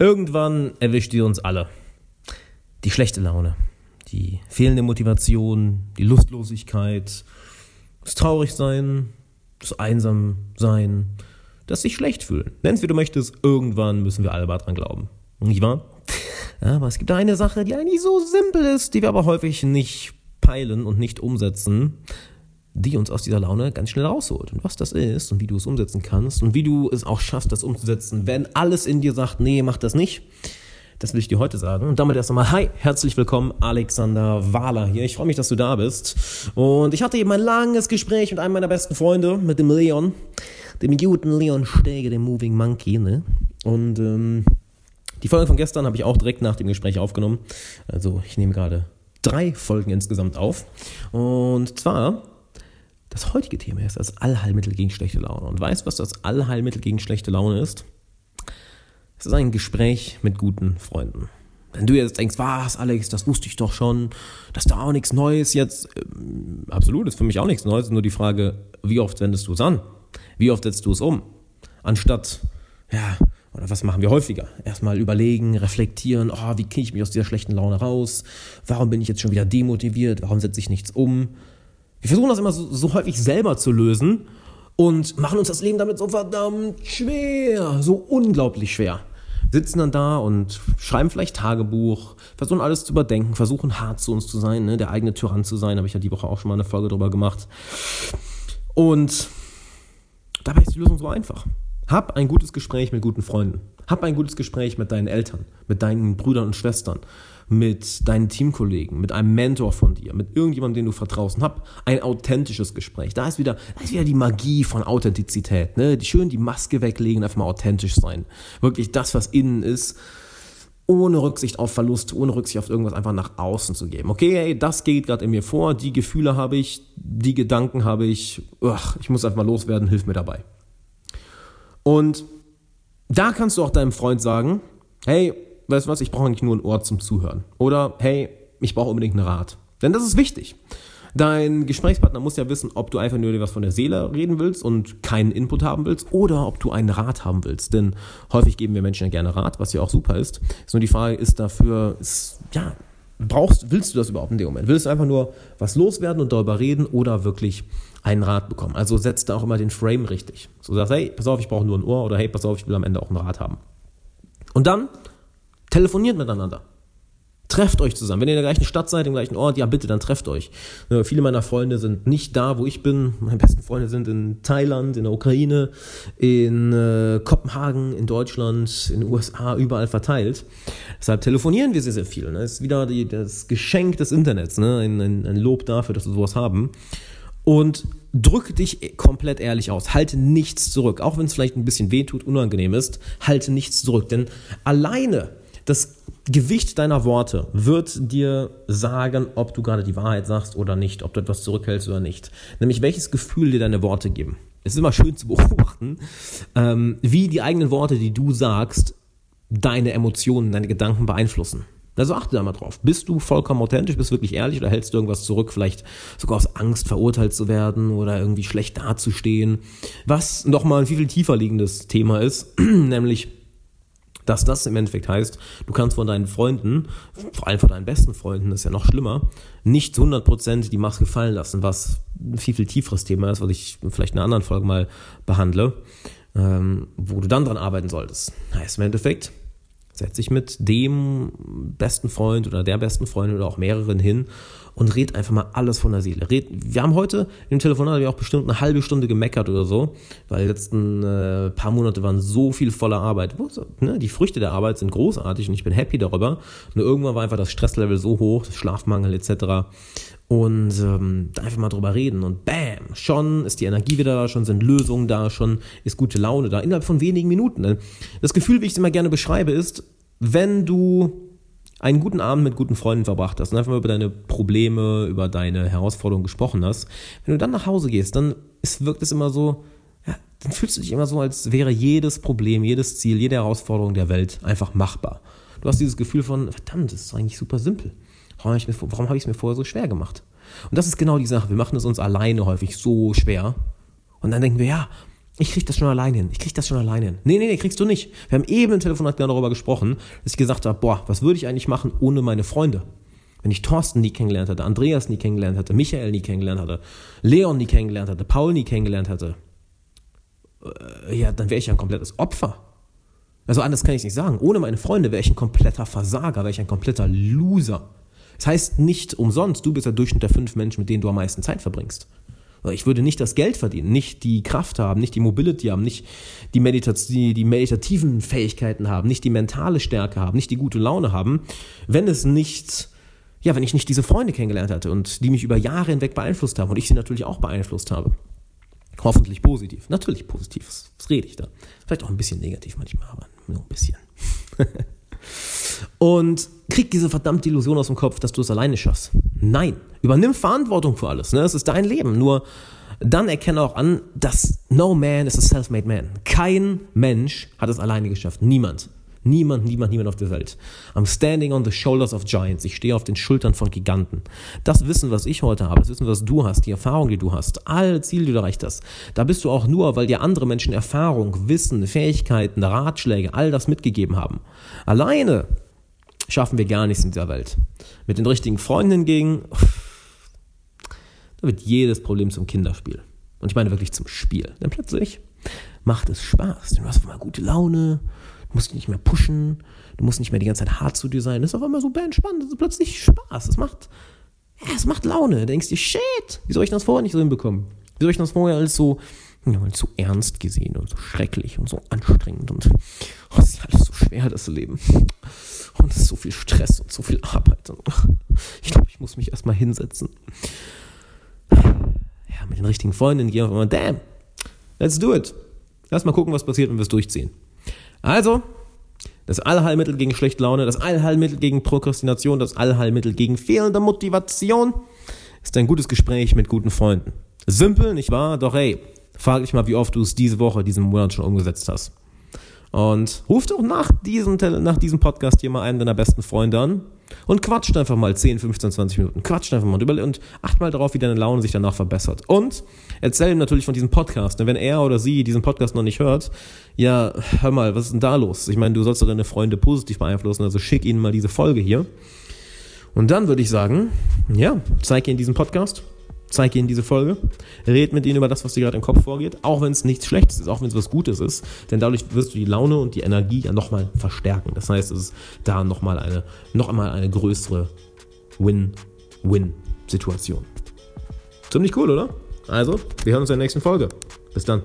Irgendwann erwischt ihr uns alle. Die schlechte Laune, die fehlende Motivation, die Lustlosigkeit, das Traurigsein, das Einsamsein, das sich schlecht fühlen. Nenn's wie du möchtest, irgendwann müssen wir alle mal dran glauben. Nicht wahr? Aber es gibt eine Sache, die eigentlich so simpel ist, die wir aber häufig nicht peilen und nicht umsetzen, die uns aus dieser Laune ganz schnell rausholt. Und was das ist und wie du es umsetzen kannst und wie du es auch schaffst, das umzusetzen, wenn alles in dir sagt, nee, mach das nicht. Das will ich dir heute sagen. Und damit erst einmal, hi, herzlich willkommen, Alexander Wahler hier. Ich freue mich, dass du da bist. Und ich hatte eben ein langes Gespräch mit einem meiner besten Freunde, mit dem Leon, dem guten Leon Stege, dem Moving Monkey, ne? Und ähm, die Folge von gestern habe ich auch direkt nach dem Gespräch aufgenommen. Also ich nehme gerade drei Folgen insgesamt auf. Und zwar das heutige Thema ist das Allheilmittel gegen schlechte Laune. Und weißt du, was das Allheilmittel gegen schlechte Laune ist? Es ist ein Gespräch mit guten Freunden. Wenn du jetzt denkst, was, Alex, das wusste ich doch schon, das ist da auch nichts Neues jetzt. Ähm, absolut, ist für mich auch nichts Neues. Nur die Frage, wie oft wendest du es an? Wie oft setzt du es um? Anstatt, ja, oder was machen wir häufiger? Erstmal überlegen, reflektieren, oh, wie kriege ich mich aus dieser schlechten Laune raus? Warum bin ich jetzt schon wieder demotiviert? Warum setze ich nichts um? Wir versuchen das immer so, so häufig selber zu lösen und machen uns das Leben damit so verdammt schwer, so unglaublich schwer. Sitzen dann da und schreiben vielleicht Tagebuch, versuchen alles zu überdenken, versuchen hart zu uns zu sein, ne? der eigene Tyrann zu sein, habe ich ja die Woche auch schon mal eine Folge drüber gemacht. Und dabei ist die Lösung so einfach. Hab ein gutes Gespräch mit guten Freunden. Hab ein gutes Gespräch mit deinen Eltern, mit deinen Brüdern und Schwestern, mit deinen Teamkollegen, mit einem Mentor von dir, mit irgendjemandem, den du vertraust. Hab ein authentisches Gespräch. Da ist wieder, da ist wieder die Magie von Authentizität. Ne? Schön die Maske weglegen, einfach mal authentisch sein. Wirklich das, was innen ist ohne Rücksicht auf Verlust, ohne Rücksicht auf irgendwas einfach nach außen zu geben. Okay, hey, das geht gerade in mir vor, die Gefühle habe ich, die Gedanken habe ich, ugh, ich muss einfach mal loswerden, hilf mir dabei. Und da kannst du auch deinem Freund sagen, hey, weißt du was, ich brauche eigentlich nur ein Ohr zum Zuhören. Oder hey, ich brauche unbedingt einen Rat. Denn das ist wichtig. Dein Gesprächspartner muss ja wissen, ob du einfach nur dir was von der Seele reden willst und keinen Input haben willst oder ob du einen Rat haben willst. Denn häufig geben wir Menschen ja gerne Rat, was ja auch super ist. Ist nur die Frage, ist dafür, ist, ja, brauchst, willst du das überhaupt in dem Moment? Willst du einfach nur was loswerden und darüber reden oder wirklich einen Rat bekommen? Also setzt da auch immer den Frame richtig. So sagst, hey, pass auf, ich brauche nur ein Ohr oder hey, pass auf, ich will am Ende auch einen Rat haben. Und dann telefoniert miteinander. Trefft euch zusammen. Wenn ihr in der gleichen Stadt seid, im gleichen Ort, ja bitte, dann trefft euch. Ja, viele meiner Freunde sind nicht da, wo ich bin. Meine besten Freunde sind in Thailand, in der Ukraine, in äh, Kopenhagen, in Deutschland, in den USA, überall verteilt. Deshalb telefonieren wir sehr, sehr viel. Ne? Das ist wieder die, das Geschenk des Internets, ne? ein, ein, ein Lob dafür, dass wir sowas haben. Und drück dich komplett ehrlich aus. Halte nichts zurück. Auch wenn es vielleicht ein bisschen wehtut, unangenehm ist, halte nichts zurück. Denn alleine das Gewicht deiner Worte wird dir sagen, ob du gerade die Wahrheit sagst oder nicht, ob du etwas zurückhältst oder nicht. Nämlich welches Gefühl dir deine Worte geben. Es ist immer schön zu beobachten, ähm, wie die eigenen Worte, die du sagst, deine Emotionen, deine Gedanken beeinflussen. Also achte da mal drauf. Bist du vollkommen authentisch, bist du wirklich ehrlich oder hältst du irgendwas zurück, vielleicht sogar aus Angst verurteilt zu werden oder irgendwie schlecht dazustehen? Was nochmal ein viel, viel tiefer liegendes Thema ist, nämlich dass das im Endeffekt heißt, du kannst von deinen Freunden, vor allem von deinen besten Freunden, das ist ja noch schlimmer, nicht zu 100% die Maske fallen lassen, was ein viel, viel tieferes Thema ist, was ich vielleicht in einer anderen Folge mal behandle, ähm, wo du dann dran arbeiten solltest. Heißt im Endeffekt, setz dich mit dem besten Freund oder der besten Freundin oder auch mehreren hin und red einfach mal alles von der Seele. Red, wir haben heute im Telefonat auch bestimmt eine halbe Stunde gemeckert oder so, weil die letzten äh, paar Monate waren so viel voller Arbeit. Ne? Die Früchte der Arbeit sind großartig und ich bin happy darüber. Nur irgendwann war einfach das Stresslevel so hoch, Schlafmangel etc. Und ähm, einfach mal drüber reden und bam, schon ist die Energie wieder da, schon sind Lösungen da, schon ist gute Laune da, innerhalb von wenigen Minuten. Das Gefühl, wie ich es immer gerne beschreibe, ist, wenn du einen guten Abend mit guten Freunden verbracht hast und einfach mal über deine Probleme, über deine Herausforderungen gesprochen hast, wenn du dann nach Hause gehst, dann ist, wirkt es immer so, ja, dann fühlst du dich immer so, als wäre jedes Problem, jedes Ziel, jede Herausforderung der Welt einfach machbar. Du hast dieses Gefühl von, verdammt, das ist eigentlich super simpel. Warum habe ich, hab ich es mir vorher so schwer gemacht? Und das ist genau die Sache. Wir machen es uns alleine häufig so schwer. Und dann denken wir, ja, Ich krieg das schon allein hin. Ich krieg das schon allein hin. Nee, nee, nee, kriegst du nicht. Wir haben eben im Telefonat genau darüber gesprochen, dass ich gesagt habe, boah, was würde ich eigentlich machen ohne meine Freunde? Wenn ich Thorsten nie kennengelernt hatte, Andreas nie kennengelernt hatte, Michael nie kennengelernt hatte, Leon nie kennengelernt hatte, Paul nie kennengelernt hatte, äh, ja, dann wäre ich ein komplettes Opfer. Also anders kann ich nicht sagen. Ohne meine Freunde wäre ich ein kompletter Versager, wäre ich ein kompletter Loser. Das heißt nicht umsonst, du bist der Durchschnitt der fünf Menschen, mit denen du am meisten Zeit verbringst. Ich würde nicht das Geld verdienen, nicht die Kraft haben, nicht die Mobility haben, nicht die, Meditat die, die meditativen Fähigkeiten haben, nicht die mentale Stärke haben, nicht die gute Laune haben, wenn es nicht, ja, wenn ich nicht diese Freunde kennengelernt hatte und die mich über Jahre hinweg beeinflusst haben und ich sie natürlich auch beeinflusst habe. Hoffentlich positiv. Natürlich positiv. Was rede ich da? Vielleicht auch ein bisschen negativ manchmal, aber nur ein bisschen. und krieg diese verdammte Illusion aus dem Kopf, dass du es alleine schaffst. Nein, übernimm Verantwortung für alles. Ne? Es ist dein Leben. Nur dann erkenne auch an, dass no man is a self-made man. Kein Mensch hat es alleine geschafft. Niemand. Niemand, niemand, niemand auf der Welt. I'm standing on the shoulders of giants. Ich stehe auf den Schultern von Giganten. Das Wissen, was ich heute habe, das Wissen, was du hast, die Erfahrung, die du hast, alle Ziele, die du erreicht hast, da bist du auch nur, weil dir andere Menschen Erfahrung, Wissen, Fähigkeiten, Ratschläge, all das mitgegeben haben. Alleine schaffen wir gar nichts in dieser Welt. Mit den richtigen Freunden hingegen, da wird jedes Problem zum Kinderspiel. Und ich meine wirklich zum Spiel. Denn plötzlich macht es Spaß. Du hast mal gute Laune, du musst nicht mehr pushen, du musst nicht mehr die ganze Zeit hart zu dir sein. Das ist auf einmal super entspannt, das ist plötzlich Spaß. Es macht, ja, es macht Laune. Du denkst dir, shit, wie soll ich das vorher nicht so hinbekommen? Wie soll ich das vorher alles so, ja, so ernst gesehen und so schrecklich und so anstrengend und oh, ist alles so schwer, das Leben. Und es ist so viel Stress und so viel Arbeit. Und ich glaube, ich muss mich erstmal hinsetzen. Ja, mit den richtigen Freunden gehen wir immer, damn, let's do it. Lass mal gucken, was passiert, wenn wir es durchziehen. Also, das Allheilmittel gegen schlechte Laune, das Allheilmittel gegen Prokrastination, das Allheilmittel gegen fehlende Motivation ist ein gutes Gespräch mit guten Freunden. Simpel, nicht wahr? Doch hey, frag dich mal, wie oft du es diese Woche, diesen Monat schon umgesetzt hast. Und ruf doch nach diesem, nach diesem Podcast hier mal einen deiner besten Freunde an und quatscht einfach mal 10, 15, 20 Minuten. Quatscht einfach mal und, und acht mal darauf, wie deine Laune sich danach verbessert. Und erzähl ihm natürlich von diesem Podcast. Denn wenn er oder sie diesen Podcast noch nicht hört, ja, hör mal, was ist denn da los? Ich meine, du sollst doch deine Freunde positiv beeinflussen, also schick ihnen mal diese Folge hier. Und dann würde ich sagen, ja, zeig ihnen diesen Podcast Zeig ihnen diese Folge, red mit ihnen über das, was dir gerade im Kopf vorgeht, auch wenn es nichts Schlechtes ist, auch wenn es was Gutes ist, denn dadurch wirst du die Laune und die Energie ja nochmal verstärken. Das heißt, es ist da nochmal eine, noch einmal eine größere Win-Win-Situation. Ziemlich cool, oder? Also, wir hören uns in der nächsten Folge. Bis dann.